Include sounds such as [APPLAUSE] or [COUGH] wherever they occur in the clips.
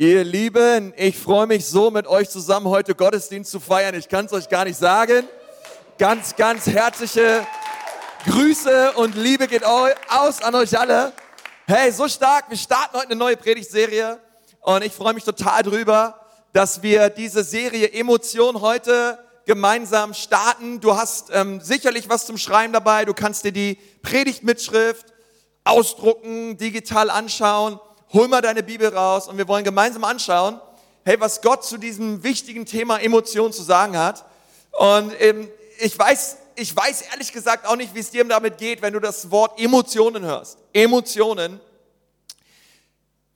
Ihr Lieben, ich freue mich so, mit euch zusammen heute Gottesdienst zu feiern. Ich kann es euch gar nicht sagen. Ganz, ganz herzliche Grüße und Liebe geht aus an euch alle. Hey, so stark. Wir starten heute eine neue Predigtserie und ich freue mich total drüber, dass wir diese Serie Emotion heute gemeinsam starten. Du hast ähm, sicherlich was zum Schreiben dabei. Du kannst dir die Predigtmitschrift ausdrucken, digital anschauen hol mal deine Bibel raus und wir wollen gemeinsam anschauen, hey, was Gott zu diesem wichtigen Thema Emotionen zu sagen hat. Und ähm, ich weiß, ich weiß ehrlich gesagt auch nicht, wie es dir damit geht, wenn du das Wort Emotionen hörst. Emotionen.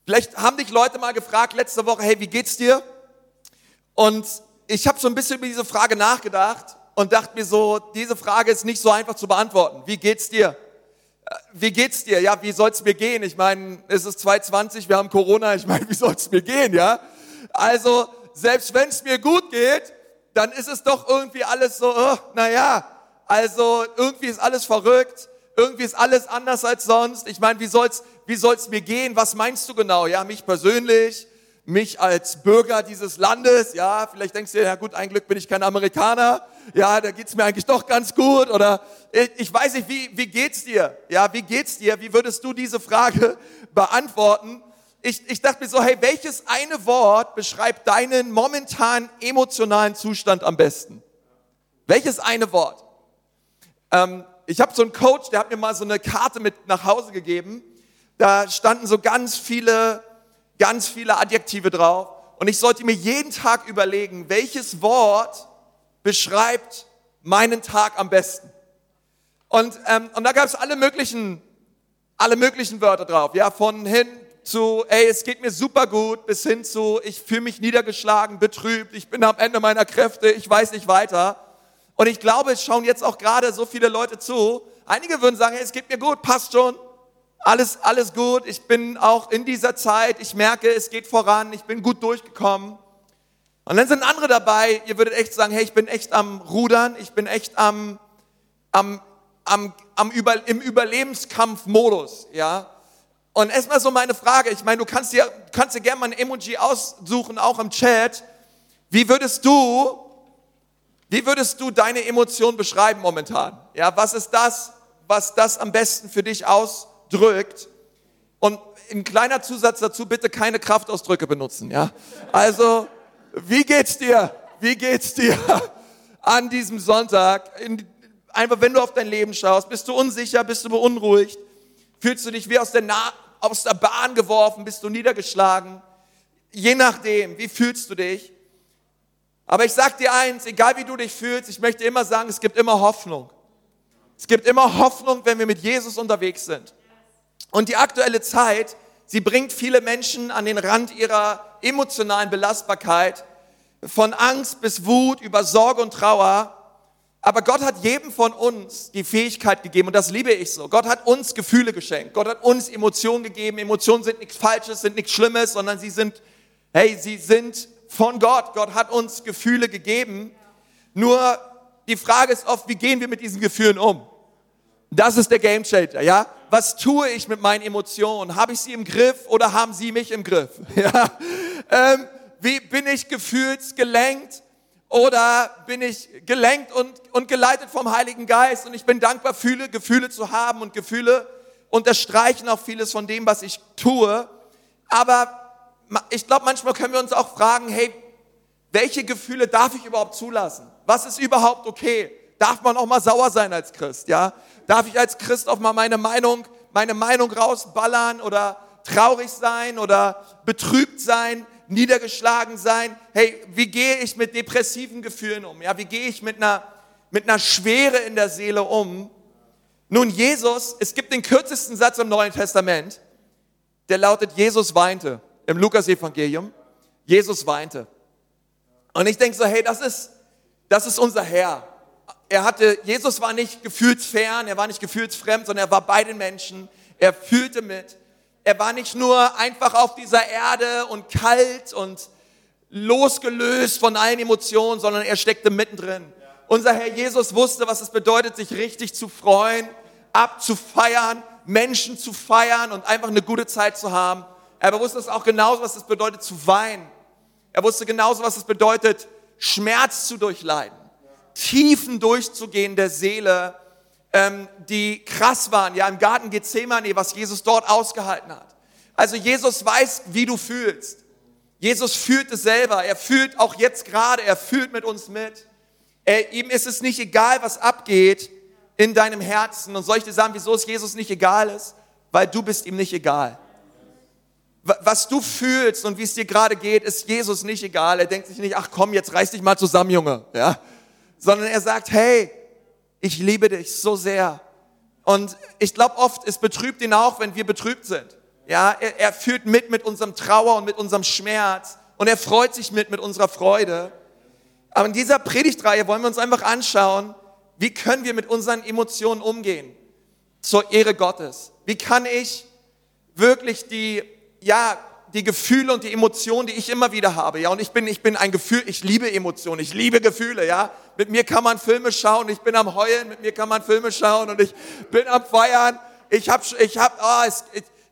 Vielleicht haben dich Leute mal gefragt letzte Woche, hey, wie geht's dir? Und ich habe so ein bisschen über diese Frage nachgedacht und dachte mir so, diese Frage ist nicht so einfach zu beantworten. Wie geht's dir? Wie geht's dir? Ja, wie soll's mir gehen? Ich meine, es ist 2020, wir haben Corona, ich meine, wie soll's mir gehen, ja? Also, selbst wenn's mir gut geht, dann ist es doch irgendwie alles so, oh, naja, also irgendwie ist alles verrückt, irgendwie ist alles anders als sonst. Ich meine, wie soll's, wie soll's mir gehen? Was meinst du genau? Ja, mich persönlich, mich als Bürger dieses Landes, ja, vielleicht denkst du dir, ja gut, ein Glück bin ich kein Amerikaner, ja, da geht's mir eigentlich doch ganz gut oder ich, weiß nicht, wie, wie geht's dir? Ja, wie geht's dir? Wie würdest du diese Frage [LAUGHS] beantworten? Ich, ich dachte mir so, hey, welches eine Wort beschreibt deinen momentanen emotionalen Zustand am besten? Welches eine Wort? Ähm, ich habe so einen Coach, der hat mir mal so eine Karte mit nach Hause gegeben. Da standen so ganz viele, ganz viele Adjektive drauf. Und ich sollte mir jeden Tag überlegen, welches Wort beschreibt meinen Tag am besten. Und, ähm, und da gab es alle möglichen, alle möglichen Wörter drauf. Ja, von hin zu, ey, es geht mir super gut, bis hin zu, ich fühle mich niedergeschlagen, betrübt, ich bin am Ende meiner Kräfte, ich weiß nicht weiter. Und ich glaube, es schauen jetzt auch gerade so viele Leute zu. Einige würden sagen, hey, es geht mir gut, passt schon, alles, alles gut. Ich bin auch in dieser Zeit, ich merke, es geht voran, ich bin gut durchgekommen. Und dann sind andere dabei, ihr würdet echt sagen, hey, ich bin echt am Rudern, ich bin echt am, am, am, am Über, im Überlebenskampfmodus, ja. Und erstmal so meine Frage, ich meine, du kannst dir, kannst dir gerne mal ein Emoji aussuchen, auch im Chat. Wie würdest du, wie würdest du deine Emotion beschreiben momentan? Ja, was ist das, was das am besten für dich ausdrückt? Und ein kleiner Zusatz dazu, bitte keine Kraftausdrücke benutzen, ja. Also, wie geht's dir? Wie geht's dir [LAUGHS] an diesem Sonntag? In, einfach, wenn du auf dein Leben schaust, bist du unsicher, bist du beunruhigt? Fühlst du dich wie aus der, Na aus der Bahn geworfen? Bist du niedergeschlagen? Je nachdem, wie fühlst du dich? Aber ich sag dir eins, egal wie du dich fühlst, ich möchte immer sagen, es gibt immer Hoffnung. Es gibt immer Hoffnung, wenn wir mit Jesus unterwegs sind. Und die aktuelle Zeit, sie bringt viele Menschen an den Rand ihrer emotionalen Belastbarkeit, von Angst bis Wut, über Sorge und Trauer. Aber Gott hat jedem von uns die Fähigkeit gegeben, und das liebe ich so. Gott hat uns Gefühle geschenkt. Gott hat uns Emotionen gegeben. Emotionen sind nichts Falsches, sind nichts Schlimmes, sondern sie sind, hey, sie sind von Gott. Gott hat uns Gefühle gegeben. Nur die Frage ist oft, wie gehen wir mit diesen Gefühlen um? Das ist der Game Changer, ja? Was tue ich mit meinen Emotionen? Habe ich sie im Griff oder haben sie mich im Griff? [LAUGHS] Ja? Ähm, wie bin ich gefühlsgelenkt oder bin ich gelenkt und, und geleitet vom Heiligen Geist? Und ich bin dankbar, fühle, Gefühle zu haben und Gefühle unterstreichen auch vieles von dem, was ich tue. Aber ich glaube, manchmal können wir uns auch fragen, hey, welche Gefühle darf ich überhaupt zulassen? Was ist überhaupt okay? Darf man auch mal sauer sein als Christ, ja? Darf ich als Christ auch mal meine Meinung, meine Meinung rausballern oder traurig sein oder betrübt sein, niedergeschlagen sein? Hey, wie gehe ich mit depressiven Gefühlen um? Ja, wie gehe ich mit einer, mit einer Schwere in der Seele um? Nun, Jesus, es gibt den kürzesten Satz im Neuen Testament, der lautet, Jesus weinte im Lukas-Evangelium. Jesus weinte. Und ich denke so, hey, das ist, das ist unser Herr er hatte, Jesus war nicht gefühlsfern, er war nicht gefühlsfremd, sondern er war bei den Menschen, er fühlte mit. Er war nicht nur einfach auf dieser Erde und kalt und losgelöst von allen Emotionen, sondern er steckte mittendrin. Unser Herr Jesus wusste, was es bedeutet, sich richtig zu freuen, abzufeiern, Menschen zu feiern und einfach eine gute Zeit zu haben. Er wusste es auch genauso, was es bedeutet zu weinen. Er wusste genauso, was es bedeutet, Schmerz zu durchleiden. Tiefen durchzugehen der Seele, ähm, die krass waren. Ja, im Garten Gethsemane, was Jesus dort ausgehalten hat. Also Jesus weiß, wie du fühlst. Jesus fühlt es selber. Er fühlt auch jetzt gerade, er fühlt mit uns mit. Er, ihm ist es nicht egal, was abgeht in deinem Herzen. Und soll ich dir sagen, wieso es Jesus nicht egal ist? Weil du bist ihm nicht egal. Was du fühlst und wie es dir gerade geht, ist Jesus nicht egal. Er denkt sich nicht, ach komm, jetzt reiß dich mal zusammen, Junge. Ja? Sondern er sagt, hey, ich liebe dich so sehr. Und ich glaube oft, es betrübt ihn auch, wenn wir betrübt sind. Ja, er, er fühlt mit mit unserem Trauer und mit unserem Schmerz und er freut sich mit mit unserer Freude. Aber in dieser Predigtreihe wollen wir uns einfach anschauen, wie können wir mit unseren Emotionen umgehen zur Ehre Gottes? Wie kann ich wirklich die, ja, die Gefühle und die Emotionen, die ich immer wieder habe, ja, und ich bin, ich bin ein Gefühl, ich liebe Emotionen, ich liebe Gefühle, ja. Mit mir kann man Filme schauen, ich bin am Heulen, mit mir kann man Filme schauen und ich bin am Feiern. Ich hab, ich hab, oh, es,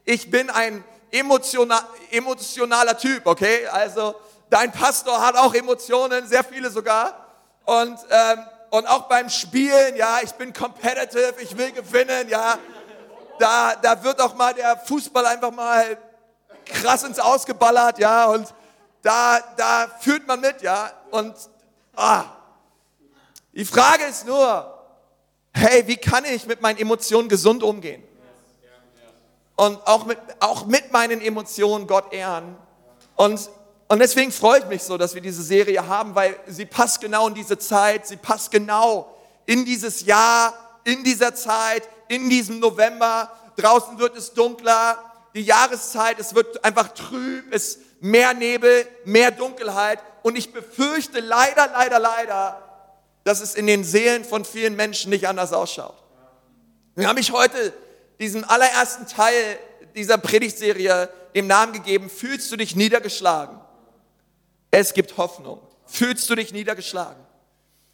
ich bin ein emotional, emotionaler Typ, okay? Also dein Pastor hat auch Emotionen, sehr viele sogar. Und, ähm, und auch beim Spielen, ja, ich bin competitive, ich will gewinnen, ja. Da, da wird auch mal der Fußball einfach mal krass ins Ausgeballert, ja. Und da, da fühlt man mit, ja. Und ah, die Frage ist nur, hey, wie kann ich mit meinen Emotionen gesund umgehen? und auch mit, auch mit meinen Emotionen Gott ehren. Und, und deswegen ich mich so, dass wir diese Serie haben, weil sie passt genau in diese Zeit, sie passt genau in dieses Jahr, in dieser Zeit, in diesem November. Draußen wird es dunkler, die Jahreszeit, es wird einfach trüb, es mehr Nebel, mehr Dunkelheit. Und ich befürchte leider, leider, leider, dass es in den Seelen von vielen Menschen nicht anders ausschaut. Wir haben mich heute diesem allerersten Teil dieser Predigtserie dem Namen gegeben, fühlst du dich niedergeschlagen? Es gibt Hoffnung. Fühlst du dich niedergeschlagen?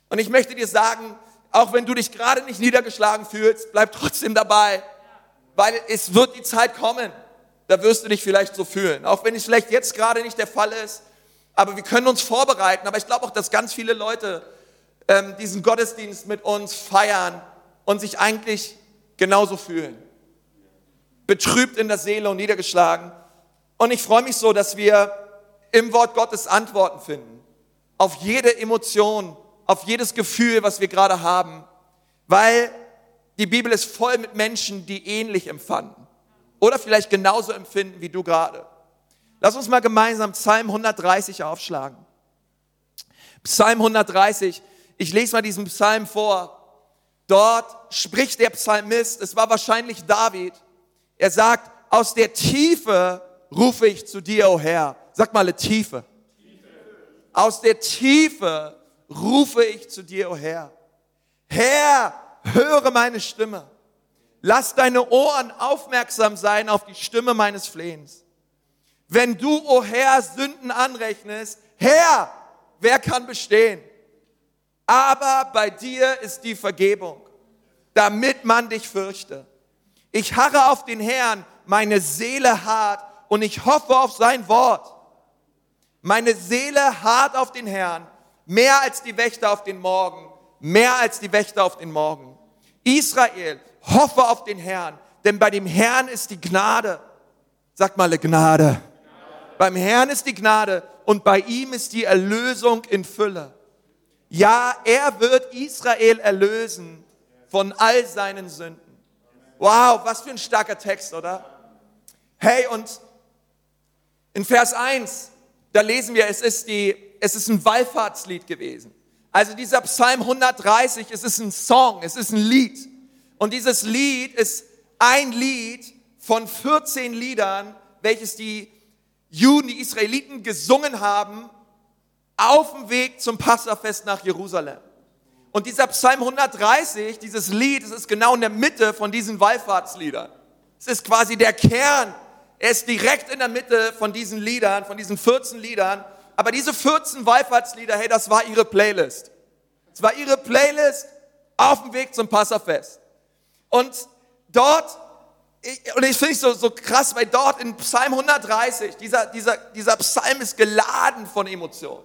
Und ich möchte dir sagen, auch wenn du dich gerade nicht niedergeschlagen fühlst, bleib trotzdem dabei, weil es wird die Zeit kommen, da wirst du dich vielleicht so fühlen. Auch wenn es vielleicht jetzt gerade nicht der Fall ist, aber wir können uns vorbereiten. Aber ich glaube auch, dass ganz viele Leute ähm, diesen Gottesdienst mit uns feiern und sich eigentlich genauso fühlen betrübt in der Seele und niedergeschlagen. Und ich freue mich so, dass wir im Wort Gottes Antworten finden. Auf jede Emotion, auf jedes Gefühl, was wir gerade haben. Weil die Bibel ist voll mit Menschen, die ähnlich empfanden. Oder vielleicht genauso empfinden wie du gerade. Lass uns mal gemeinsam Psalm 130 aufschlagen. Psalm 130. Ich lese mal diesen Psalm vor. Dort spricht der Psalmist, es war wahrscheinlich David, er sagt, aus der Tiefe rufe ich zu dir, o oh Herr. Sag mal, Tiefe. Tiefe. Aus der Tiefe rufe ich zu dir, o oh Herr. Herr, höre meine Stimme. Lass deine Ohren aufmerksam sein auf die Stimme meines Flehens. Wenn du, o oh Herr, Sünden anrechnest, Herr, wer kann bestehen? Aber bei dir ist die Vergebung, damit man dich fürchte. Ich harre auf den Herrn, meine Seele hart und ich hoffe auf sein Wort. Meine Seele hart auf den Herrn, mehr als die Wächter auf den Morgen, mehr als die Wächter auf den Morgen. Israel, hoffe auf den Herrn, denn bei dem Herrn ist die Gnade. Sag mal, Gnade. Gnade. Beim Herrn ist die Gnade und bei ihm ist die Erlösung in Fülle. Ja, er wird Israel erlösen von all seinen Sünden. Wow, was für ein starker Text, oder? Hey, und in Vers 1, da lesen wir, es ist, die, es ist ein Wallfahrtslied gewesen. Also dieser Psalm 130, es ist ein Song, es ist ein Lied. Und dieses Lied ist ein Lied von 14 Liedern, welches die Juden, die Israeliten gesungen haben auf dem Weg zum Passafest nach Jerusalem. Und dieser Psalm 130, dieses Lied, es ist genau in der Mitte von diesen Wallfahrtsliedern. Es ist quasi der Kern. Er ist direkt in der Mitte von diesen Liedern, von diesen 14 Liedern. Aber diese 14 Wallfahrtslieder, hey, das war ihre Playlist. Es war ihre Playlist auf dem Weg zum Passafest. Und dort und ich finde es so, so krass, weil dort in Psalm 130, dieser, dieser, dieser Psalm ist geladen von Emotionen.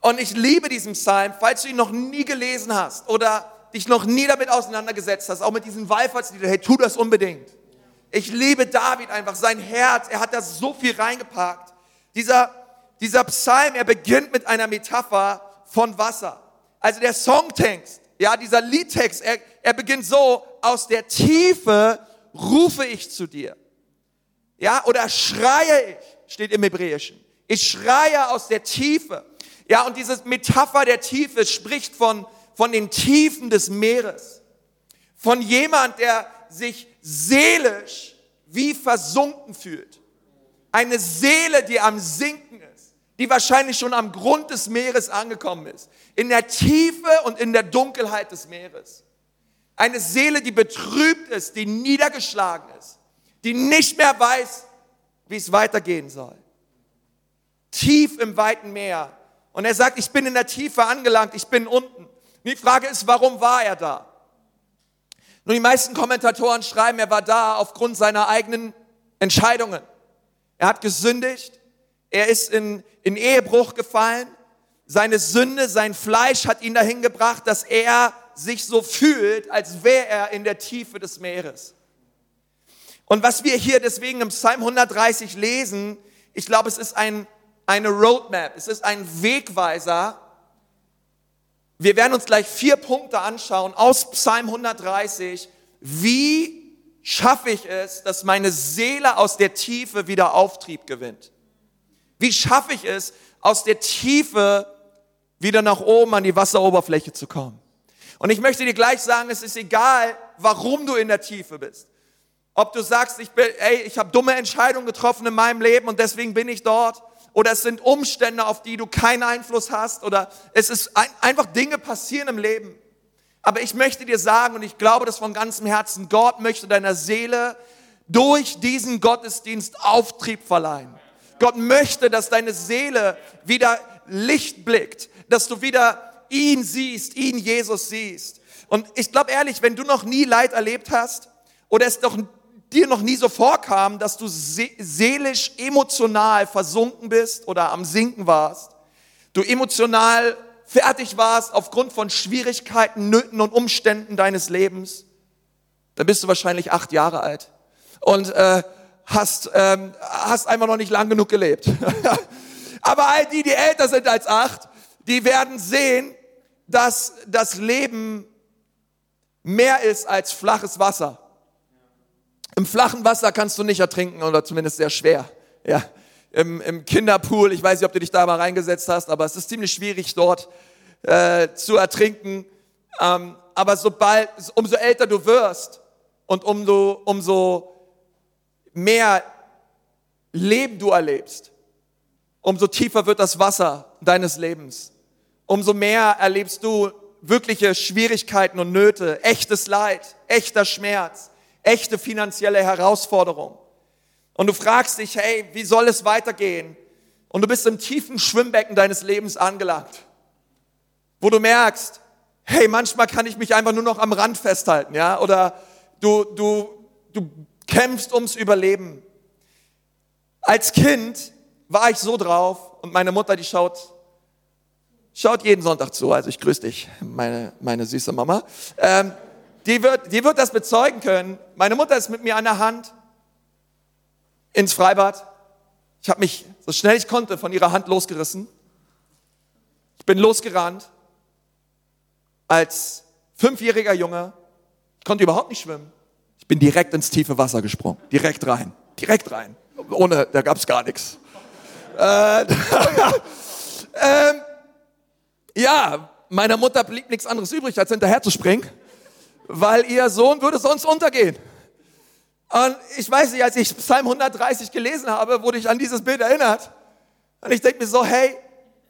Und ich liebe diesen Psalm, falls du ihn noch nie gelesen hast oder dich noch nie damit auseinandergesetzt hast, auch mit diesen Wallfahrtsliedern, hey, tu das unbedingt. Ich liebe David einfach, sein Herz, er hat da so viel reingepackt. Dieser, dieser Psalm, er beginnt mit einer Metapher von Wasser. Also der Songtext, ja, dieser Liedtext, er, er beginnt so, aus der Tiefe rufe ich zu dir. Ja, oder schreie ich, steht im Hebräischen. Ich schreie aus der Tiefe. Ja, und diese Metapher der Tiefe spricht von, von den Tiefen des Meeres. Von jemand, der sich seelisch wie versunken fühlt. Eine Seele, die am Sinken ist, die wahrscheinlich schon am Grund des Meeres angekommen ist. In der Tiefe und in der Dunkelheit des Meeres. Eine Seele, die betrübt ist, die niedergeschlagen ist, die nicht mehr weiß, wie es weitergehen soll. Tief im weiten Meer. Und er sagt, ich bin in der Tiefe angelangt, ich bin unten. Und die Frage ist, warum war er da? Nun, die meisten Kommentatoren schreiben, er war da aufgrund seiner eigenen Entscheidungen. Er hat gesündigt, er ist in, in Ehebruch gefallen, seine Sünde, sein Fleisch hat ihn dahin gebracht, dass er sich so fühlt, als wäre er in der Tiefe des Meeres. Und was wir hier deswegen im Psalm 130 lesen, ich glaube, es ist ein, eine Roadmap, es ist ein Wegweiser. Wir werden uns gleich vier Punkte anschauen aus Psalm 130. Wie schaffe ich es, dass meine Seele aus der Tiefe wieder Auftrieb gewinnt? Wie schaffe ich es, aus der Tiefe wieder nach oben an die Wasseroberfläche zu kommen? Und ich möchte dir gleich sagen, es ist egal, warum du in der Tiefe bist. Ob du sagst, ich bin, ey, ich habe dumme Entscheidungen getroffen in meinem Leben und deswegen bin ich dort. Oder es sind Umstände, auf die du keinen Einfluss hast. Oder es ist ein, einfach Dinge passieren im Leben. Aber ich möchte dir sagen, und ich glaube das von ganzem Herzen, Gott möchte deiner Seele durch diesen Gottesdienst Auftrieb verleihen. Gott möchte, dass deine Seele wieder Licht blickt, dass du wieder ihn siehst, ihn Jesus siehst. Und ich glaube ehrlich, wenn du noch nie Leid erlebt hast oder es doch dir noch nie so vorkam, dass du seelisch, emotional versunken bist oder am Sinken warst, du emotional fertig warst aufgrund von Schwierigkeiten, Nöten und Umständen deines Lebens, dann bist du wahrscheinlich acht Jahre alt und äh, hast, ähm, hast einfach noch nicht lang genug gelebt. [LAUGHS] Aber all die, die älter sind als acht, die werden sehen, dass das Leben mehr ist als flaches Wasser. Im flachen Wasser kannst du nicht ertrinken oder zumindest sehr schwer. Ja, im, im Kinderpool, ich weiß nicht, ob du dich da mal reingesetzt hast, aber es ist ziemlich schwierig dort äh, zu ertrinken. Ähm, aber sobald, umso älter du wirst und umso, umso mehr Leben du erlebst, umso tiefer wird das Wasser deines Lebens umso mehr erlebst du wirkliche Schwierigkeiten und Nöte, echtes Leid, echter Schmerz, echte finanzielle Herausforderung. Und du fragst dich, hey, wie soll es weitergehen? Und du bist im tiefen Schwimmbecken deines Lebens angelangt, wo du merkst, hey, manchmal kann ich mich einfach nur noch am Rand festhalten, ja? Oder du, du, du kämpfst ums Überleben. Als Kind war ich so drauf und meine Mutter, die schaut schaut jeden Sonntag zu, also ich grüße dich, meine, meine süße Mama. Ähm, die, wird, die wird das bezeugen können. Meine Mutter ist mit mir an der Hand ins Freibad. Ich habe mich so schnell ich konnte von ihrer Hand losgerissen. Ich bin losgerannt als fünfjähriger Junge. Ich konnte überhaupt nicht schwimmen. Ich bin direkt ins tiefe Wasser gesprungen. Direkt rein. Direkt rein. Ohne, da gab es gar nichts. Äh, [LAUGHS] ähm, ja, meiner Mutter blieb nichts anderes übrig, als hinterher zu springen, weil ihr Sohn würde sonst untergehen. Und ich weiß nicht, als ich Psalm 130 gelesen habe, wurde ich an dieses Bild erinnert. Und ich denke mir so, hey,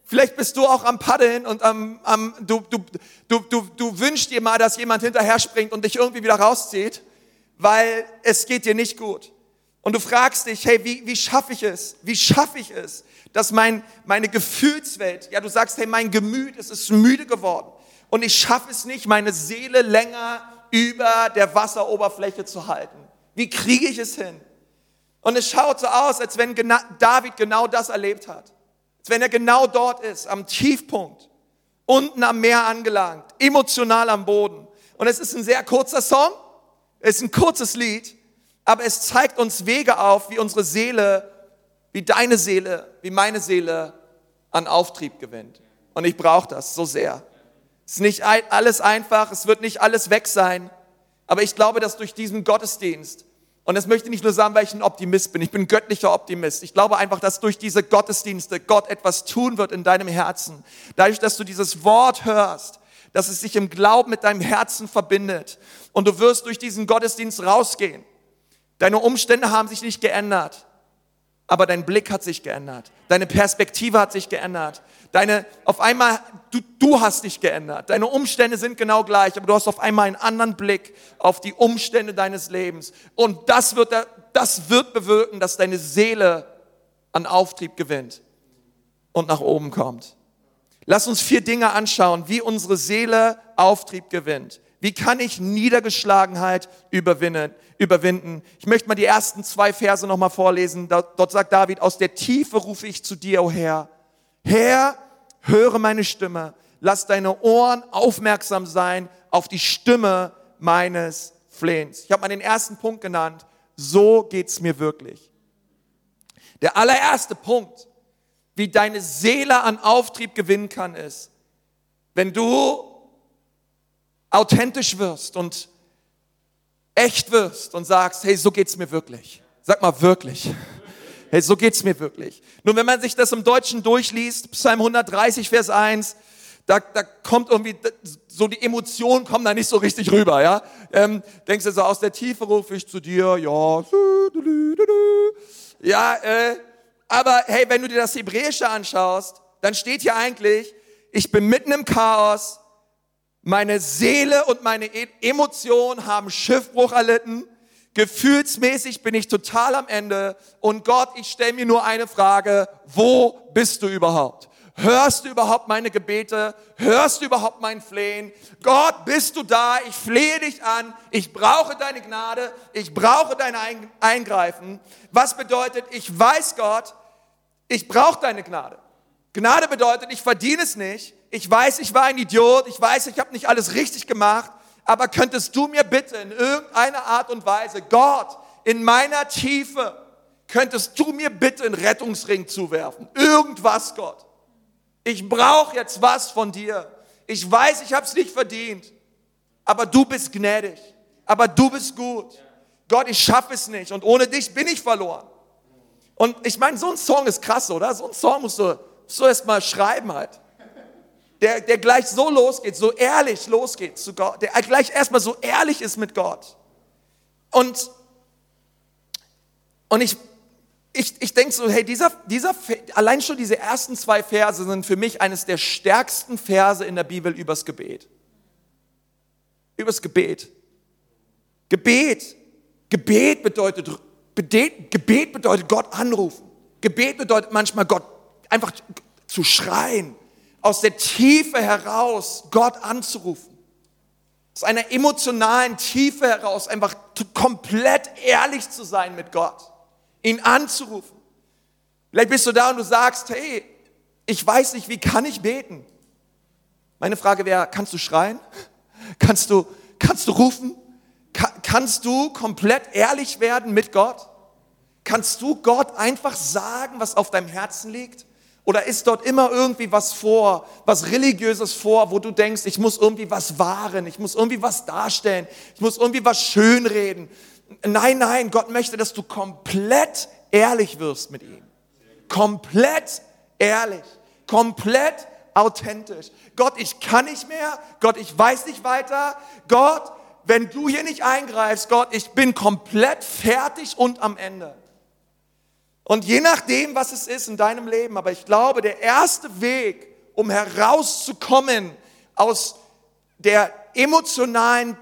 vielleicht bist du auch am Paddeln und am, am du, du, du, du, du wünschst dir mal, dass jemand hinterher springt und dich irgendwie wieder rauszieht, weil es geht dir nicht gut. Und du fragst dich, hey, wie, wie schaffe ich es? Wie schaffe ich es, dass mein, meine Gefühlswelt, ja, du sagst, hey, mein Gemüt, es ist müde geworden. Und ich schaffe es nicht, meine Seele länger über der Wasseroberfläche zu halten. Wie kriege ich es hin? Und es schaut so aus, als wenn David genau das erlebt hat. Als wenn er genau dort ist, am Tiefpunkt, unten am Meer angelangt, emotional am Boden. Und es ist ein sehr kurzer Song, es ist ein kurzes Lied, aber es zeigt uns Wege auf, wie unsere Seele, wie deine Seele, wie meine Seele an Auftrieb gewinnt. Und ich brauche das so sehr. Es ist nicht alles einfach, es wird nicht alles weg sein, aber ich glaube, dass durch diesen Gottesdienst und das möchte ich nicht nur sagen, weil ich ein Optimist bin. Ich bin göttlicher Optimist. Ich glaube einfach, dass durch diese Gottesdienste Gott etwas tun wird in deinem Herzen. Dadurch, dass du dieses Wort hörst, dass es sich im Glauben mit deinem Herzen verbindet. Und du wirst durch diesen Gottesdienst rausgehen. Deine Umstände haben sich nicht geändert aber dein Blick hat sich geändert. Deine Perspektive hat sich geändert. Deine, auf einmal, du, du hast dich geändert. Deine Umstände sind genau gleich, aber du hast auf einmal einen anderen Blick auf die Umstände deines Lebens. Und das wird, das wird bewirken, dass deine Seele an Auftrieb gewinnt und nach oben kommt. Lass uns vier Dinge anschauen, wie unsere Seele Auftrieb gewinnt. Wie kann ich Niedergeschlagenheit überwinden? Überwinden? Ich möchte mal die ersten zwei Verse nochmal vorlesen. Dort sagt David, aus der Tiefe rufe ich zu dir, o oh Herr. Herr, höre meine Stimme. Lass deine Ohren aufmerksam sein auf die Stimme meines Flehens. Ich habe mal den ersten Punkt genannt. So geht's mir wirklich. Der allererste Punkt, wie deine Seele an Auftrieb gewinnen kann, ist, wenn du authentisch wirst und echt wirst und sagst, hey, so geht's mir wirklich. Sag mal wirklich. Hey, so geht's mir wirklich. Nun, wenn man sich das im Deutschen durchliest, Psalm 130, Vers 1, da, da kommt irgendwie so die Emotionen kommen da nicht so richtig rüber, ja. Ähm, denkst du so aus der Tiefe rufe ich zu dir, ja, ja, äh, aber hey, wenn du dir das Hebräische anschaust, dann steht hier eigentlich, ich bin mitten im Chaos, meine Seele und meine e- Emotionen haben Schiffbruch erlitten. Gefühlsmäßig bin ich total am Ende. Und Gott, ich stelle mir nur eine Frage. Wo bist du überhaupt? Hörst du überhaupt meine Gebete? Hörst du überhaupt mein Flehen? Gott, bist du da? Ich flehe dich an. Ich brauche deine Gnade. Ich brauche dein Eingreifen. Was bedeutet, ich weiß Gott, ich brauche deine Gnade. Gnade bedeutet, ich verdiene es nicht ich weiß, ich war ein Idiot, ich weiß, ich habe nicht alles richtig gemacht, aber könntest du mir bitte in irgendeiner Art und Weise, Gott, in meiner Tiefe, könntest du mir bitte einen Rettungsring zuwerfen? Irgendwas, Gott. Ich brauche jetzt was von dir. Ich weiß, ich habe es nicht verdient, aber du bist gnädig, aber du bist gut. Gott, ich schaffe es nicht und ohne dich bin ich verloren. Und ich meine, so ein Song ist krass, oder? So ein Song musst du, musst du erst mal schreiben halt der, der gleich so losgeht, so ehrlich losgeht zu Gott, der gleich erstmal so ehrlich ist mit Gott. Und, und ich, ich, ich denke so, hey, dieser, dieser, allein schon diese ersten zwei Verse sind für mich eines der stärksten Verse in der Bibel übers Gebet. Übers Gebet. Gebet. Gebet bedeutet, Gebet bedeutet Gott anrufen. Gebet bedeutet manchmal Gott einfach zu schreien, aus der Tiefe heraus Gott anzurufen. Aus einer emotionalen Tiefe heraus einfach komplett ehrlich zu sein mit Gott. Ihn anzurufen. Vielleicht bist du da und du sagst, hey, ich weiß nicht, wie kann ich beten? Meine Frage wäre, kannst du schreien? Kannst du, kannst du rufen? kannst du komplett ehrlich werden mit Gott? Kannst du Gott einfach sagen, was auf deinem Herzen liegt? Oder ist dort immer irgendwie was vor, was Religiöses vor, wo du denkst, ich muss irgendwie was wahren, ich muss irgendwie was darstellen, ich muss irgendwie was schönreden. Nein, nein, Gott möchte, dass du komplett ehrlich wirst mit ihm. Komplett ehrlich, komplett authentisch. Gott, ich kann nicht mehr. Gott, ich weiß nicht weiter. Gott, wenn du hier nicht eingreifst, Gott, ich bin komplett fertig und am Ende. Und je nachdem, was es ist in deinem Leben, aber ich glaube, der erste Weg, um herauszukommen aus der emotionalen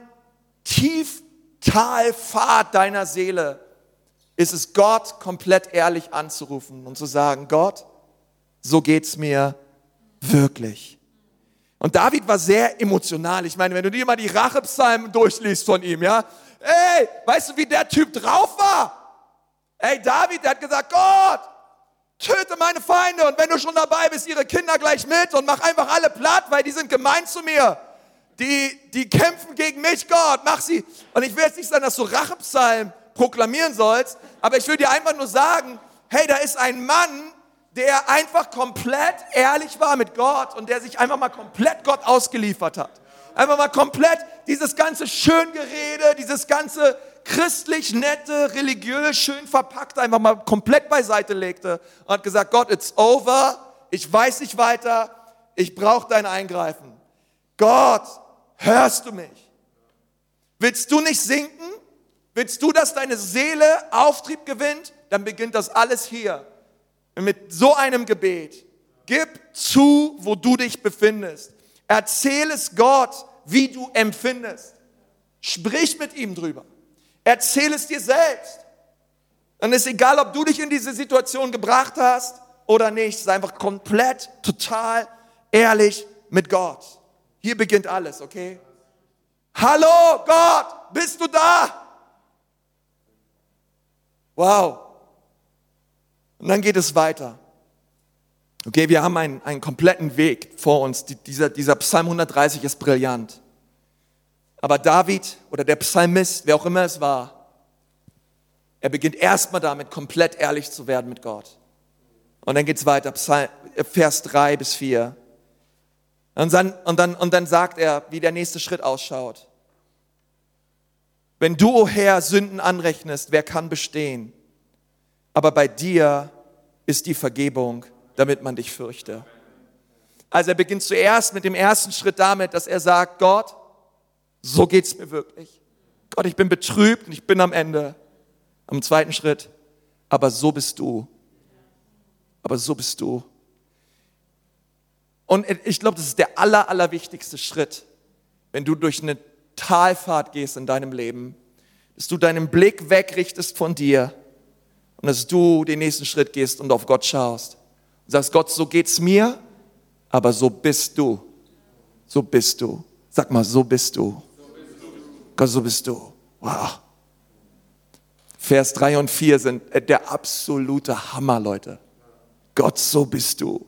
Tieftalfahrt deiner Seele, ist es Gott komplett ehrlich anzurufen und zu sagen, Gott, so geht's mir wirklich. Und David war sehr emotional. Ich meine, wenn du dir mal die Rachepsalmen durchliest von ihm, ja, Ey, weißt du, wie der Typ drauf war? Ey, David, der hat gesagt, Gott, töte meine Feinde und wenn du schon dabei bist, ihre Kinder gleich mit und mach einfach alle platt, weil die sind gemein zu mir. Die, die kämpfen gegen mich, Gott, mach sie. Und ich will jetzt nicht sagen, dass du Rachepsalm proklamieren sollst, aber ich will dir einfach nur sagen, hey, da ist ein Mann, der einfach komplett ehrlich war mit Gott und der sich einfach mal komplett Gott ausgeliefert hat. Einfach mal komplett dieses ganze Schöngerede, dieses ganze christlich nette, religiös schön verpackt, einfach mal komplett beiseite legte und hat gesagt, Gott, it's over, ich weiß nicht weiter, ich brauche dein Eingreifen. Gott, hörst du mich? Willst du nicht sinken? Willst du, dass deine Seele Auftrieb gewinnt? Dann beginnt das alles hier. Mit so einem Gebet. Gib zu, wo du dich befindest. Erzähl es Gott, wie du empfindest. Sprich mit ihm drüber. Erzähl es dir selbst. Dann ist egal, ob du dich in diese Situation gebracht hast oder nicht. Sei einfach komplett, total ehrlich mit Gott. Hier beginnt alles, okay? Hallo Gott, bist du da? Wow. Und dann geht es weiter. Okay, wir haben einen, einen kompletten Weg vor uns. dieser, dieser Psalm 130 ist brillant. Aber David oder der Psalmist, wer auch immer es war, er beginnt erstmal damit, komplett ehrlich zu werden mit Gott. Und dann geht's weiter, äh, Vers 3 bis 4. Und dann, und, dann, und dann sagt er, wie der nächste Schritt ausschaut. Wenn du, o oh Herr, Sünden anrechnest, wer kann bestehen? Aber bei dir ist die Vergebung, damit man dich fürchte. Also er beginnt zuerst mit dem ersten Schritt damit, dass er sagt, Gott, so geht's mir wirklich. Gott, ich bin betrübt und ich bin am Ende. Am zweiten Schritt, aber so bist du. Aber so bist du. Und ich glaube, das ist der aller, allerwichtigste Schritt, wenn du durch eine Talfahrt gehst in deinem Leben, dass du deinen Blick wegrichtest von dir und dass du den nächsten Schritt gehst und auf Gott schaust. Und sagst, Gott, so geht's mir, aber so bist du. So bist du. Sag mal, so bist du. Gott, so bist du. Wow. Vers 3 und 4 sind äh, der absolute Hammer, Leute. Gott, so bist du.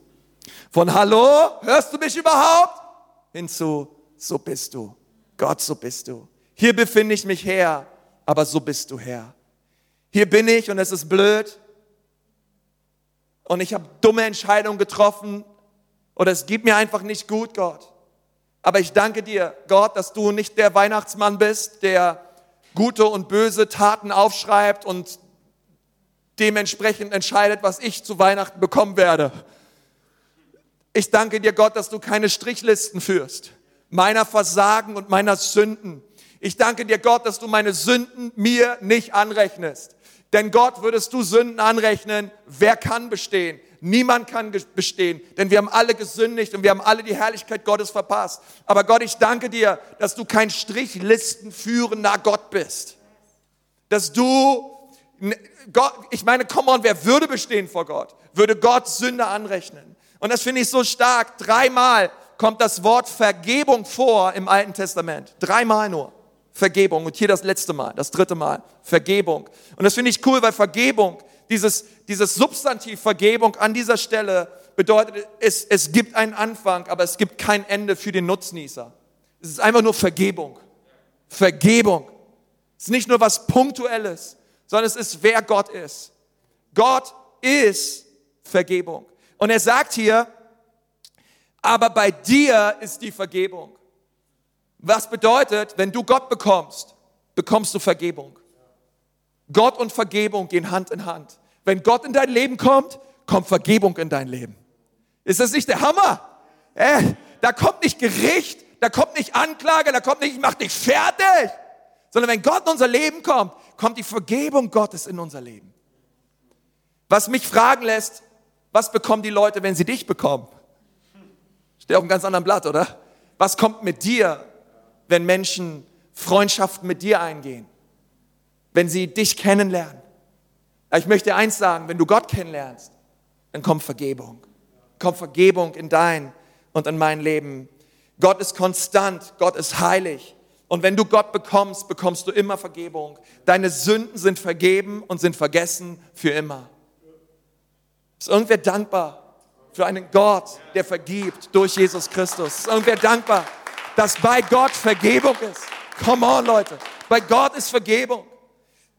Von Hallo, hörst du mich überhaupt? Hinzu, so bist du. Gott, so bist du. Hier befinde ich mich her, aber so bist du Herr. Hier bin ich und es ist blöd und ich habe dumme Entscheidungen getroffen oder es gibt mir einfach nicht gut, Gott. Aber ich danke dir, Gott, dass du nicht der Weihnachtsmann bist, der gute und böse Taten aufschreibt und dementsprechend entscheidet, was ich zu Weihnachten bekommen werde. Ich danke dir, Gott, dass du keine Strichlisten führst, meiner Versagen und meiner Sünden. Ich danke dir, Gott, dass du meine Sünden mir nicht anrechnest. Denn Gott würdest du Sünden anrechnen, wer kann bestehen? Niemand kann bestehen, denn wir haben alle gesündigt und wir haben alle die Herrlichkeit Gottes verpasst. Aber Gott, ich danke dir, dass du kein Strichlistenführender Gott bist. Dass du, Gott, ich meine, come on, wer würde bestehen vor Gott? Würde Gott Sünde anrechnen? Und das finde ich so stark. Dreimal kommt das Wort Vergebung vor im Alten Testament. Dreimal nur. Vergebung. Und hier das letzte Mal, das dritte Mal. Vergebung. Und das finde ich cool, weil Vergebung dieses, dieses Substantiv Vergebung an dieser Stelle bedeutet, es, es gibt einen Anfang, aber es gibt kein Ende für den Nutznießer. Es ist einfach nur Vergebung. Vergebung. Es ist nicht nur was Punktuelles, sondern es ist, wer Gott ist. Gott ist Vergebung. Und er sagt hier, aber bei dir ist die Vergebung. Was bedeutet, wenn du Gott bekommst, bekommst du Vergebung. Gott und Vergebung gehen Hand in Hand. Wenn Gott in dein Leben kommt, kommt Vergebung in dein Leben. Ist das nicht der Hammer? Äh, da kommt nicht Gericht, da kommt nicht Anklage, da kommt nicht, ich mach dich fertig. Sondern wenn Gott in unser Leben kommt, kommt die Vergebung Gottes in unser Leben. Was mich fragen lässt, was bekommen die Leute, wenn sie dich bekommen? Steht auf einem ganz anderen Blatt, oder? Was kommt mit dir, wenn Menschen Freundschaften mit dir eingehen? Wenn sie dich kennenlernen? Ich möchte eins sagen, wenn du Gott kennenlernst, dann kommt Vergebung. Kommt Vergebung in dein und in mein Leben. Gott ist konstant, Gott ist heilig. Und wenn du Gott bekommst, bekommst du immer Vergebung. Deine Sünden sind vergeben und sind vergessen für immer. Ist irgendwer dankbar für einen Gott, der vergibt durch Jesus Christus? Ist irgendwer dankbar, dass bei Gott Vergebung ist? Come on, Leute. Bei Gott ist Vergebung.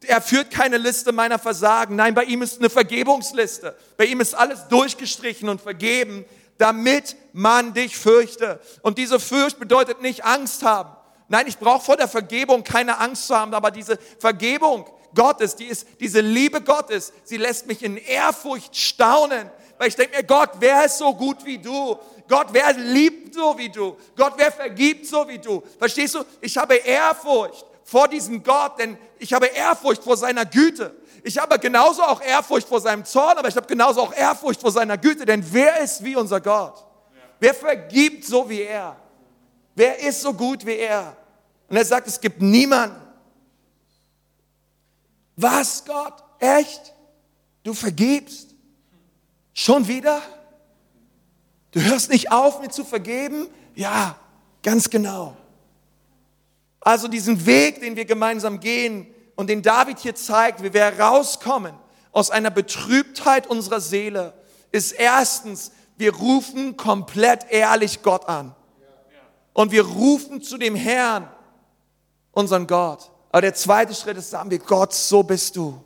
Er führt keine Liste meiner Versagen. Nein, bei ihm ist eine Vergebungsliste. Bei ihm ist alles durchgestrichen und vergeben, damit man dich fürchte. Und diese Furcht bedeutet nicht Angst haben. Nein, ich brauche vor der Vergebung keine Angst zu haben, aber diese Vergebung Gottes, die ist, diese Liebe Gottes, sie lässt mich in Ehrfurcht staunen, weil ich denke mir, Gott, wer ist so gut wie du? Gott, wer liebt so wie du? Gott, wer vergibt so wie du? Verstehst du? Ich habe Ehrfurcht vor diesem Gott, denn ich habe Ehrfurcht vor seiner Güte. Ich habe genauso auch Ehrfurcht vor seinem Zorn, aber ich habe genauso auch Ehrfurcht vor seiner Güte, denn wer ist wie unser Gott? Wer vergibt so wie er? Wer ist so gut wie er? Und er sagt, es gibt niemanden. Was, Gott? Echt? Du vergibst? Schon wieder? Du hörst nicht auf, mir zu vergeben? Ja, ganz genau. Also diesen Weg, den wir gemeinsam gehen und den David hier zeigt, wie wir herauskommen aus einer Betrübtheit unserer Seele, ist erstens, wir rufen komplett ehrlich Gott an. Und wir rufen zu dem Herrn, unseren Gott. Aber der zweite Schritt ist, sagen wir, Gott, so bist du.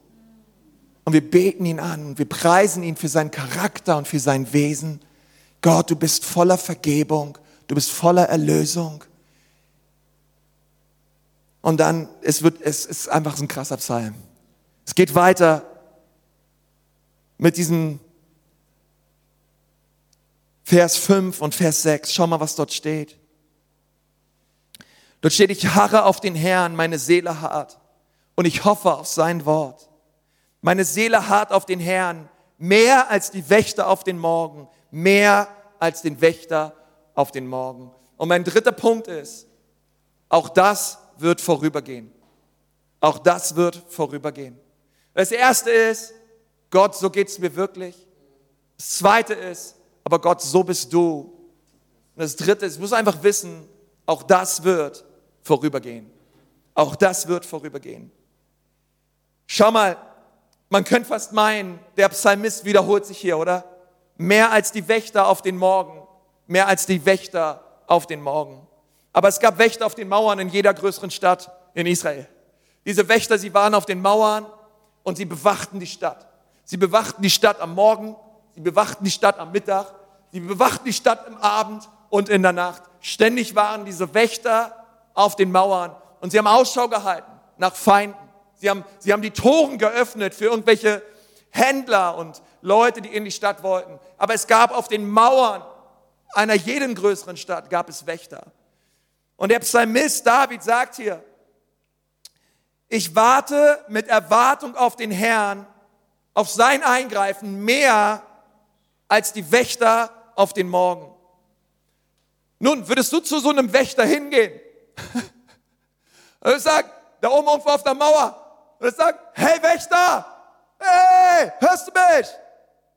Und wir beten ihn an und wir preisen ihn für seinen Charakter und für sein Wesen. Gott, du bist voller Vergebung, du bist voller Erlösung. Und dann, es wird, es ist einfach so ein krasser Psalm. Es geht weiter mit diesem Vers 5 und Vers 6. Schau mal, was dort steht. Dort steht, ich harre auf den Herrn, meine Seele hart, und ich hoffe auf sein Wort. Meine Seele hart auf den Herrn, mehr als die Wächter auf den Morgen, mehr als den Wächter auf den Morgen. Und mein dritter Punkt ist, auch das wird vorübergehen. Auch das wird vorübergehen. Das erste ist, Gott, so geht's mir wirklich. Das zweite ist, aber Gott, so bist du. Und das dritte ist, ich muss einfach wissen, auch das wird vorübergehen. Auch das wird vorübergehen. Schau mal, man könnte fast meinen, der Psalmist wiederholt sich hier, oder? Mehr als die Wächter auf den Morgen, mehr als die Wächter auf den Morgen. Aber es gab Wächter auf den Mauern in jeder größeren Stadt in Israel. Diese Wächter, sie waren auf den Mauern und sie bewachten die Stadt. Sie bewachten die Stadt am Morgen, sie bewachten die Stadt am Mittag, sie bewachten die Stadt im Abend und in der Nacht. Ständig waren diese Wächter auf den Mauern und sie haben Ausschau gehalten nach Feinden. Sie haben, sie haben die Toren geöffnet für irgendwelche Händler und Leute, die in die Stadt wollten. Aber es gab auf den Mauern einer jeden größeren Stadt, gab es Wächter. Und der Psalmist David sagt hier, ich warte mit Erwartung auf den Herrn, auf sein Eingreifen mehr als die Wächter auf den Morgen. Nun, würdest du zu so einem Wächter hingehen und sagt, da oben irgendwo auf der Mauer, und sagt, hey Wächter, hey, hörst du mich?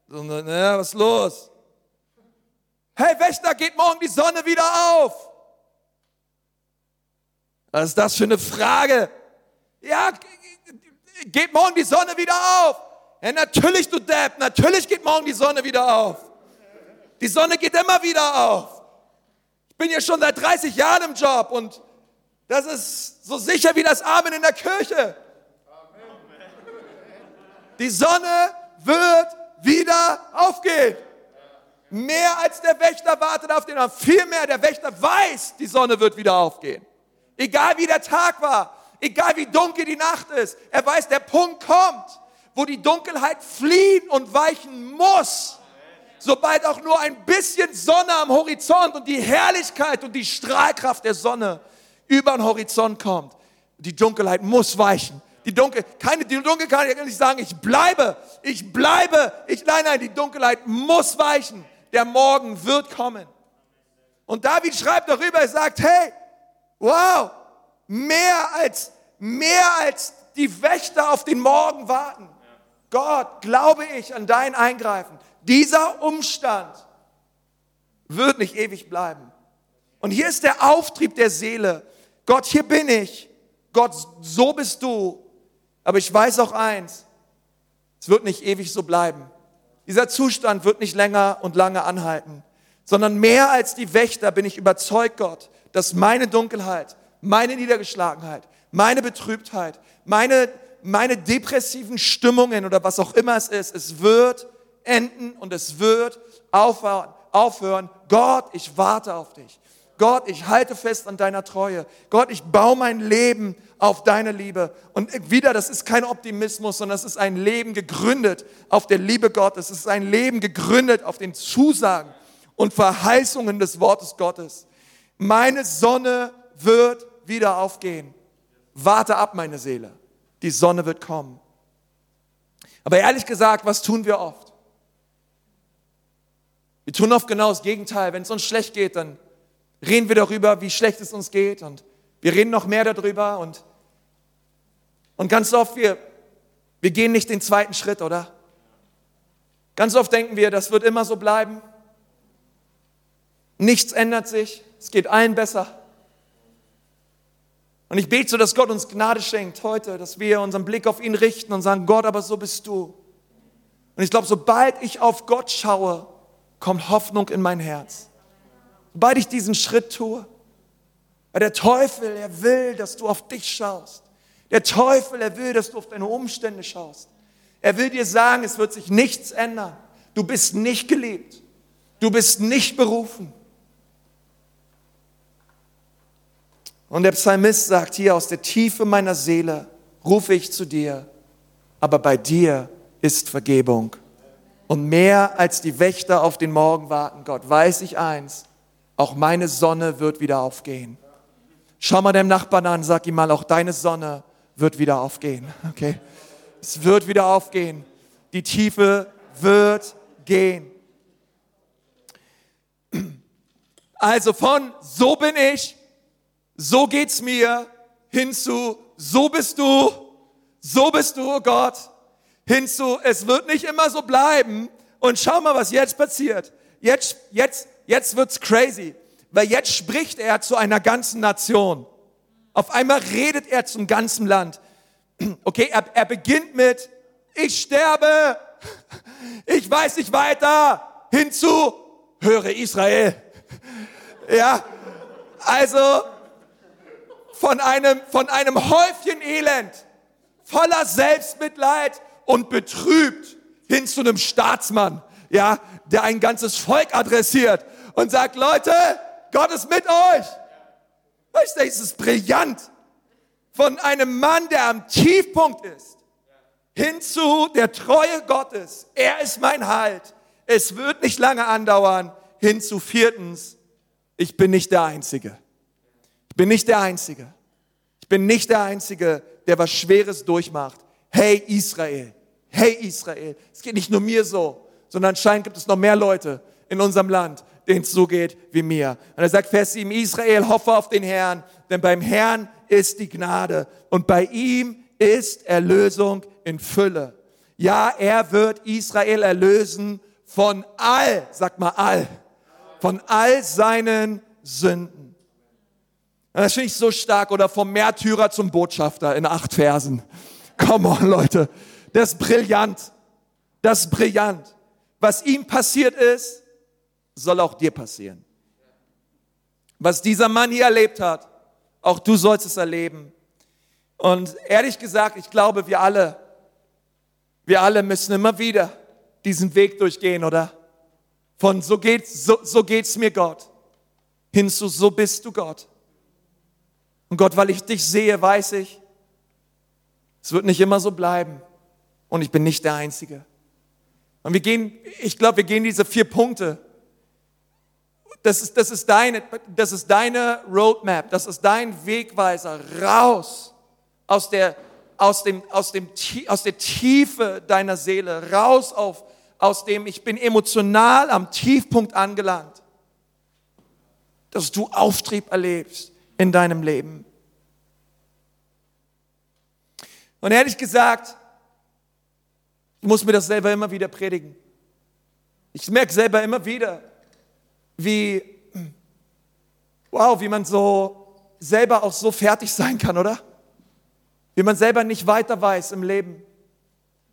So, na, was ist los? Hey Wächter, geht morgen die Sonne wieder auf? Was ist das für eine Frage? Ja, geht morgen die Sonne wieder auf? Ja, natürlich, du Depp, natürlich geht morgen die Sonne wieder auf. Die Sonne geht immer wieder auf. Ich bin ja schon seit 30 Jahren im Job und das ist so sicher wie das Amen in der Kirche. Die Sonne wird wieder aufgehen. Mehr als der Wächter wartet auf den Abend. Vielmehr der Wächter weiß, die Sonne wird wieder aufgehen. Egal wie der Tag war, egal wie dunkel die Nacht ist. Er weiß, der Punkt kommt, wo die Dunkelheit fliehen und weichen muss. Sobald auch nur ein bisschen Sonne am Horizont und die Herrlichkeit und die Strahlkraft der Sonne über den Horizont kommt. Die Dunkelheit muss weichen. Die Dunkel, keine, die Dunkelheit kann nicht sagen, ich bleibe, ich bleibe, ich, nein, nein, die Dunkelheit muss weichen. Der Morgen wird kommen. Und David schreibt darüber, er sagt, hey, wow, mehr als, mehr als die Wächter auf den Morgen warten. Gott, glaube ich an dein Eingreifen. Dieser Umstand wird nicht ewig bleiben. Und hier ist der Auftrieb der Seele Gott, hier bin ich. Gott, so bist du. Aber ich weiß auch eins, es wird nicht ewig so bleiben. Dieser Zustand wird nicht länger und lange anhalten, sondern mehr als die Wächter bin ich überzeugt, Gott, dass meine Dunkelheit, meine Niedergeschlagenheit, meine Betrübtheit, meine, meine depressiven Stimmungen oder was auch immer es ist, es wird enden und es wird aufhören. aufhören. Gott, ich warte auf dich. Gott, ich halte fest an deiner Treue. Gott, ich baue mein Leben auf deine Liebe. Und wieder, das ist kein Optimismus, sondern es ist ein Leben gegründet auf der Liebe Gottes. Es ist ein Leben gegründet auf den Zusagen und Verheißungen des Wortes Gottes. Meine Sonne wird wieder aufgehen. Warte ab, meine Seele. Die Sonne wird kommen. Aber ehrlich gesagt, was tun wir oft? Wir tun oft genau das Gegenteil. Wenn es uns schlecht geht, dann reden wir darüber, wie schlecht es uns geht und wir reden noch mehr darüber und, und ganz oft, wir, wir gehen nicht den zweiten Schritt, oder? Ganz oft denken wir, das wird immer so bleiben. Nichts ändert sich, es geht allen besser. Und ich bete so, dass Gott uns Gnade schenkt heute, dass wir unseren Blick auf ihn richten und sagen, Gott, aber so bist du. Und ich glaube, sobald ich auf Gott schaue, kommt Hoffnung in mein Herz. Sobald ich diesen Schritt tue, weil der Teufel, er will, dass du auf dich schaust. Der Teufel, er will, dass du auf deine Umstände schaust. Er will dir sagen, es wird sich nichts ändern. Du bist nicht geliebt. Du bist nicht berufen. Und der Psalmist sagt hier, aus der Tiefe meiner Seele rufe ich zu dir, aber bei dir ist Vergebung. Und mehr als die Wächter auf den Morgen warten, Gott, weiß ich eins, auch meine Sonne wird wieder aufgehen. Schau mal dem Nachbarn an, sag ihm mal, auch deine Sonne wird wieder aufgehen. [LAUGHS] Okay? Es wird wieder aufgehen. Die Tiefe wird gehen. [CLEARS THROAT] Also von so bin ich, so geht's mir, hinzu, so bist du, so bist du, oh Gott, hinzu, es wird nicht immer so bleiben. Und schau mal, was jetzt passiert. Jetzt, jetzt, jetzt wird's crazy, weil jetzt spricht er zu einer ganzen Nation. Auf einmal redet er zum ganzen Land. Okay, er, er beginnt mit, ich sterbe, ich weiß nicht weiter, hinzu, höre Israel. Ja, also von einem, von einem Häufchen Elend, voller Selbstmitleid und betrübt, hin zu einem Staatsmann, ja, der ein ganzes Volk adressiert und sagt, Leute, Gott ist mit euch. Weißt du, es ist brillant. Von einem Mann, der am Tiefpunkt ist, hin zu der Treue Gottes. Er ist mein Halt. Es wird nicht lange andauern. Hin zu viertens, ich bin nicht der Einzige. Ich bin nicht der Einzige. Ich bin nicht der Einzige, der was Schweres durchmacht. Hey Israel, hey Israel. Es geht nicht nur mir so, sondern anscheinend gibt es noch mehr Leute in unserem Land, denen es so geht wie mir. Und er sagt, Vers 7, Israel, hoffe auf den Herrn, denn beim Herrn ist die Gnade und bei ihm ist Erlösung in Fülle. Ja, er wird Israel erlösen von all, sag mal all, von all seinen Sünden. Und das finde ich so stark. Oder vom Märtyrer zum Botschafter in acht Versen. Come on, Leute. Das ist brillant. Das ist brillant. Was ihm passiert ist, soll auch dir passieren. Was dieser Mann hier erlebt hat, auch du sollst es erleben. Und ehrlich gesagt, ich glaube, wir alle, wir alle müssen immer wieder diesen Weg durchgehen, oder? Von so geht's, so, so geht's mir Gott, hin zu so bist du Gott. Und Gott, weil ich dich sehe, weiß ich, es wird nicht immer so bleiben. Und ich bin nicht der Einzige. Und wir gehen, ich glaube, wir gehen diese vier Punkte. Das ist, das, ist deine, das ist deine Roadmap, das ist dein Wegweiser. Raus aus der, aus, dem, aus, dem, aus der Tiefe deiner Seele, raus auf, aus dem, ich bin emotional am Tiefpunkt angelangt, dass du Auftrieb erlebst in deinem Leben. Und ehrlich gesagt, ich muss mir das selber immer wieder predigen. Ich merke selber immer wieder, wie, wow, wie man so selber auch so fertig sein kann, oder? Wie man selber nicht weiter weiß im Leben.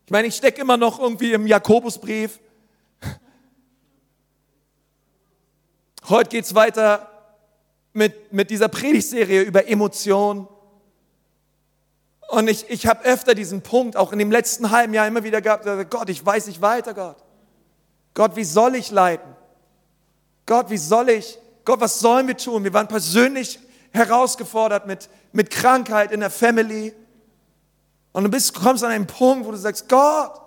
Ich meine, ich stecke immer noch irgendwie im Jakobusbrief. Heute geht's weiter mit, mit dieser Predigtserie über Emotionen. Und ich, ich habe öfter diesen Punkt, auch in dem letzten halben Jahr immer wieder gehabt, Gott, ich weiß nicht weiter, Gott. Gott, wie soll ich leiden? Gott, wie soll ich? Gott, was sollen wir tun? Wir waren persönlich herausgefordert mit, mit Krankheit in der Family. Und du bist, kommst an einen Punkt, wo du sagst, Gott,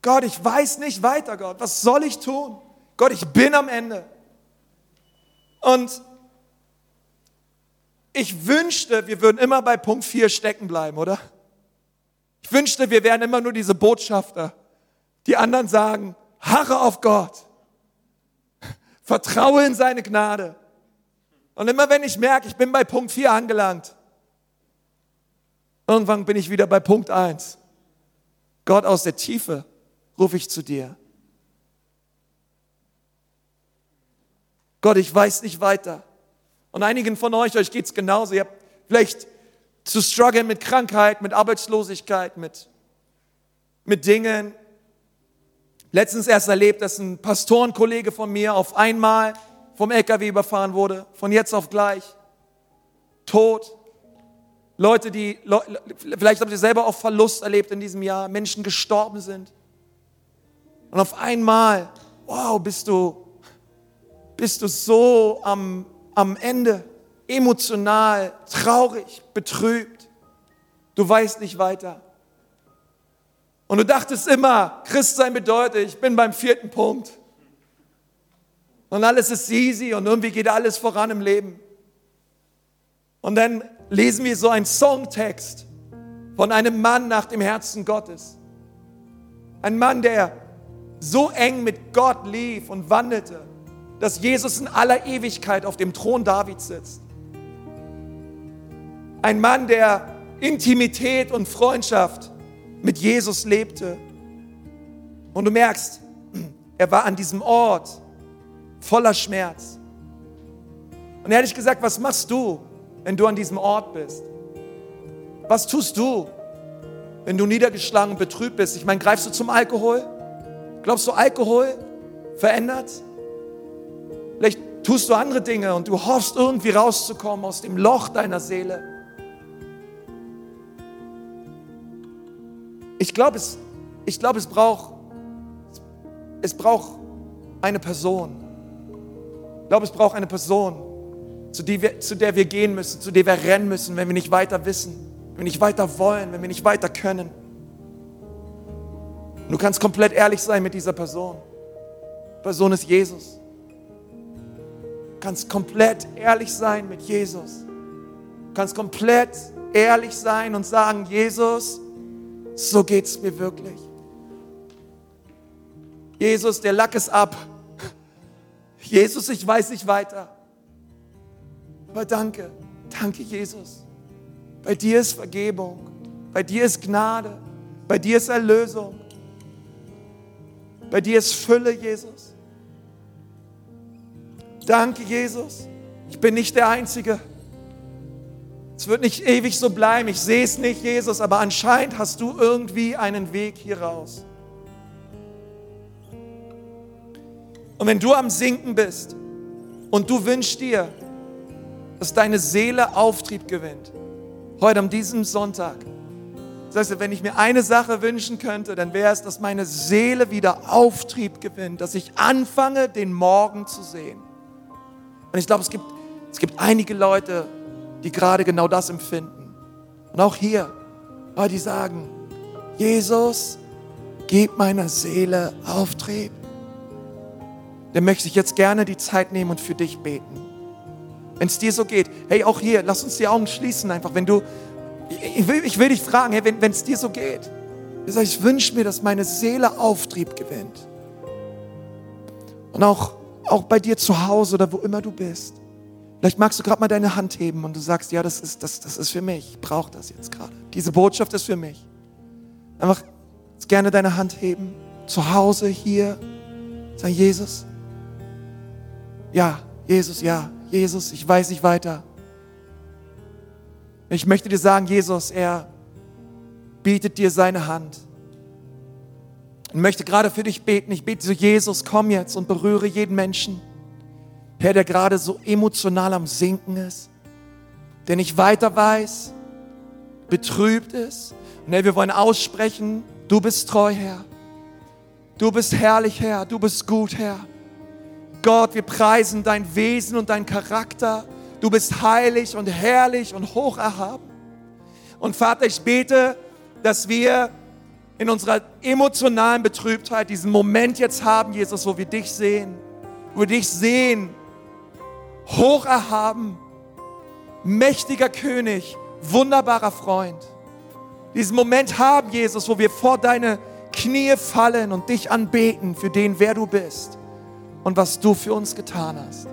Gott, ich weiß nicht weiter, Gott. Was soll ich tun? Gott, ich bin am Ende. Und ich wünschte, wir würden immer bei Punkt 4 stecken bleiben, oder? Ich wünschte, wir wären immer nur diese Botschafter. Die anderen sagen, harre auf Gott. [LAUGHS] Vertraue in seine Gnade. Und immer wenn ich merke, ich bin bei Punkt 4 angelangt, irgendwann bin ich wieder bei Punkt 1. Gott aus der Tiefe rufe ich zu dir. Gott, ich weiß nicht weiter. Und einigen von euch, euch geht's genauso. Ihr habt vielleicht zu strugglen mit Krankheit, mit Arbeitslosigkeit, mit, mit Dingen. Letztens erst erlebt, dass ein Pastorenkollege von mir auf einmal vom LKW überfahren wurde, von jetzt auf gleich. Tod. Leute, die, vielleicht habt ihr selber auch Verlust erlebt in diesem Jahr, Menschen gestorben sind. Und auf einmal, wow, bist du, bist du so am, am Ende, emotional, traurig, betrübt. Du weißt nicht weiter. Und du dachtest immer, Christsein bedeutet, ich bin beim vierten Punkt. Und alles ist easy und irgendwie geht alles voran im Leben. Und dann lesen wir so einen Songtext von einem Mann nach dem Herzen Gottes. Ein Mann, der so eng mit Gott lief und wandelte dass Jesus in aller Ewigkeit auf dem Thron Davids sitzt. Ein Mann, der Intimität und Freundschaft mit Jesus lebte. Und du merkst, er war an diesem Ort voller Schmerz. Und ehrlich gesagt, was machst du, wenn du an diesem Ort bist? Was tust du, wenn du niedergeschlagen und betrübt bist? Ich meine, greifst du zum Alkohol? Glaubst du, Alkohol verändert? Vielleicht tust du andere Dinge und du hoffst irgendwie rauszukommen aus dem Loch deiner Seele. Ich glaube, es, ich glaube, es braucht, es braucht eine Person. Ich glaube, es braucht eine Person, zu, wir, zu der wir gehen müssen, zu der wir rennen müssen, wenn wir nicht weiter wissen, wenn wir nicht weiter wollen, wenn wir nicht weiter können. Und du kannst komplett ehrlich sein mit dieser Person. Die Person ist Jesus kannst komplett ehrlich sein mit Jesus. Du kannst komplett ehrlich sein und sagen, Jesus, so geht es mir wirklich. Jesus, der Lack ist ab. Jesus, ich weiß nicht weiter. Aber danke, danke Jesus. Bei dir ist Vergebung, bei dir ist Gnade, bei dir ist Erlösung, bei dir ist Fülle, Jesus. Danke, Jesus. Ich bin nicht der Einzige. Es wird nicht ewig so bleiben. Ich sehe es nicht, Jesus, aber anscheinend hast du irgendwie einen Weg hier raus. Und wenn du am Sinken bist und du wünschst dir, dass deine Seele Auftrieb gewinnt, heute an diesem Sonntag, das heißt, wenn ich mir eine Sache wünschen könnte, dann wäre es, dass meine Seele wieder Auftrieb gewinnt, dass ich anfange, den Morgen zu sehen. Und ich glaube, es gibt, es gibt einige Leute, die gerade genau das empfinden. Und auch hier, die sagen, Jesus, gib meiner Seele Auftrieb. Dann möchte ich jetzt gerne die Zeit nehmen und für dich beten. Wenn es dir so geht, hey, auch hier, lass uns die Augen schließen einfach. Wenn du, ich will, ich will dich fragen, hey, wenn es dir so geht, ich wünsche mir, dass meine Seele Auftrieb gewinnt. Und auch auch bei dir zu Hause oder wo immer du bist. Vielleicht magst du gerade mal deine Hand heben und du sagst, ja, das ist, das, das ist für mich. Ich brauche das jetzt gerade. Diese Botschaft ist für mich. Einfach gerne deine Hand heben. Zu Hause, hier. Sag, Jesus. Ja, Jesus, ja. Jesus, ich weiß nicht weiter. Ich möchte dir sagen, Jesus, er bietet dir seine Hand. Und möchte gerade für dich beten. Ich bete so, Jesus, komm jetzt und berühre jeden Menschen. Herr, der gerade so emotional am Sinken ist, der nicht weiter weiß, betrübt ist. Und Herr, wir wollen aussprechen, du bist treu, Herr. Du bist herrlich, Herr. Du bist gut, Herr. Gott, wir preisen dein Wesen und dein Charakter. Du bist heilig und herrlich und hoch erhaben. Und Vater, ich bete, dass wir in unserer emotionalen Betrübtheit diesen Moment jetzt haben, Jesus, wo wir dich sehen, wo wir dich sehen, hoch erhaben, mächtiger König, wunderbarer Freund. Diesen Moment haben, Jesus, wo wir vor deine Knie fallen und dich anbeten für den, wer du bist und was du für uns getan hast.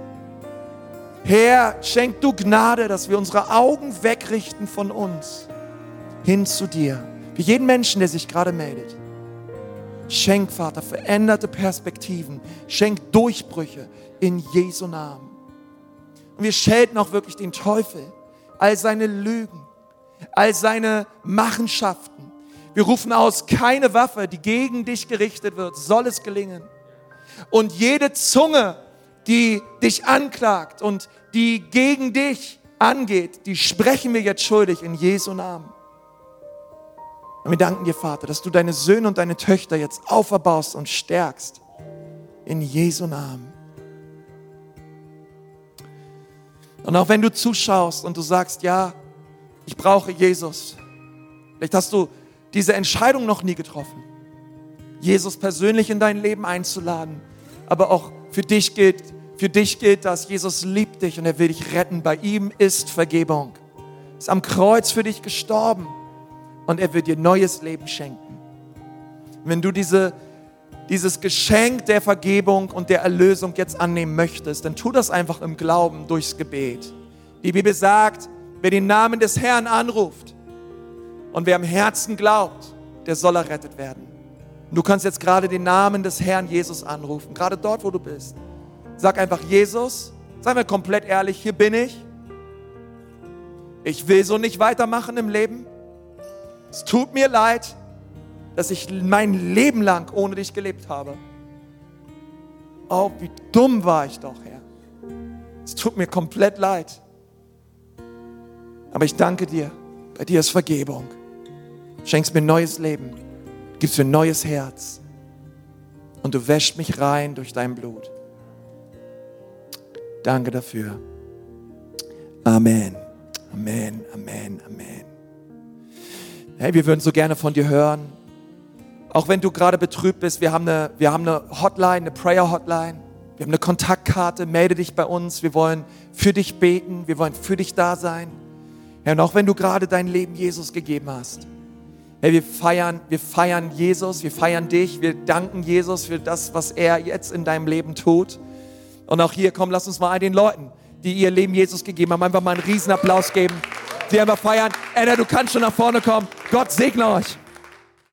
Herr, schenk du Gnade, dass wir unsere Augen wegrichten von uns hin zu dir. Für jeden Menschen, der sich gerade meldet. Schenk, Vater, veränderte Perspektiven. Schenk Durchbrüche in Jesu Namen. Und wir schelten auch wirklich den Teufel, all seine Lügen, all seine Machenschaften. Wir rufen aus, keine Waffe, die gegen dich gerichtet wird, soll es gelingen. Und jede Zunge, die dich anklagt und die gegen dich angeht, die sprechen wir jetzt schuldig in Jesu Namen. Und wir danken dir, Vater, dass du deine Söhne und deine Töchter jetzt auferbaust und stärkst. In Jesu Namen. Und auch wenn du zuschaust und du sagst, ja, ich brauche Jesus. Vielleicht hast du diese Entscheidung noch nie getroffen, Jesus persönlich in dein Leben einzuladen. Aber auch für dich gilt, für dich gilt das, Jesus liebt dich und er will dich retten. Bei ihm ist Vergebung. Er ist am Kreuz für dich gestorben und er wird dir neues Leben schenken. Wenn du diese, dieses Geschenk der Vergebung und der Erlösung jetzt annehmen möchtest, dann tu das einfach im Glauben durchs Gebet. Die Bibel sagt, wer den Namen des Herrn anruft und wer am Herzen glaubt, der soll errettet werden. Und du kannst jetzt gerade den Namen des Herrn Jesus anrufen, gerade dort, wo du bist. Sag einfach, Jesus, sei mir komplett ehrlich, hier bin ich. Ich will so nicht weitermachen im Leben. Es tut mir leid, dass ich mein Leben lang ohne dich gelebt habe. Oh, wie dumm war ich doch, Herr. Es tut mir komplett leid. Aber ich danke dir. Bei dir ist Vergebung. Schenkst mir neues Leben. Gibst mir neues Herz. Und du wäschst mich rein durch dein Blut. Danke dafür. Amen. Amen. Amen. Amen. Hey, wir würden so gerne von dir hören. Auch wenn du gerade betrübt bist, wir haben eine, wir haben eine Hotline, eine Prayer Hotline. Wir haben eine Kontaktkarte, melde dich bei uns. Wir wollen für dich beten, wir wollen für dich da sein. Ja, und auch wenn du gerade dein Leben Jesus gegeben hast. Hey, wir feiern, wir feiern Jesus, wir feiern dich, wir danken Jesus für das, was er jetzt in deinem Leben tut. Und auch hier, komm, lass uns mal all den Leuten, die ihr Leben Jesus gegeben haben, einfach mal einen Riesenapplaus geben. Die einfach feiern. Anna, du kannst schon nach vorne kommen. Gott segne euch.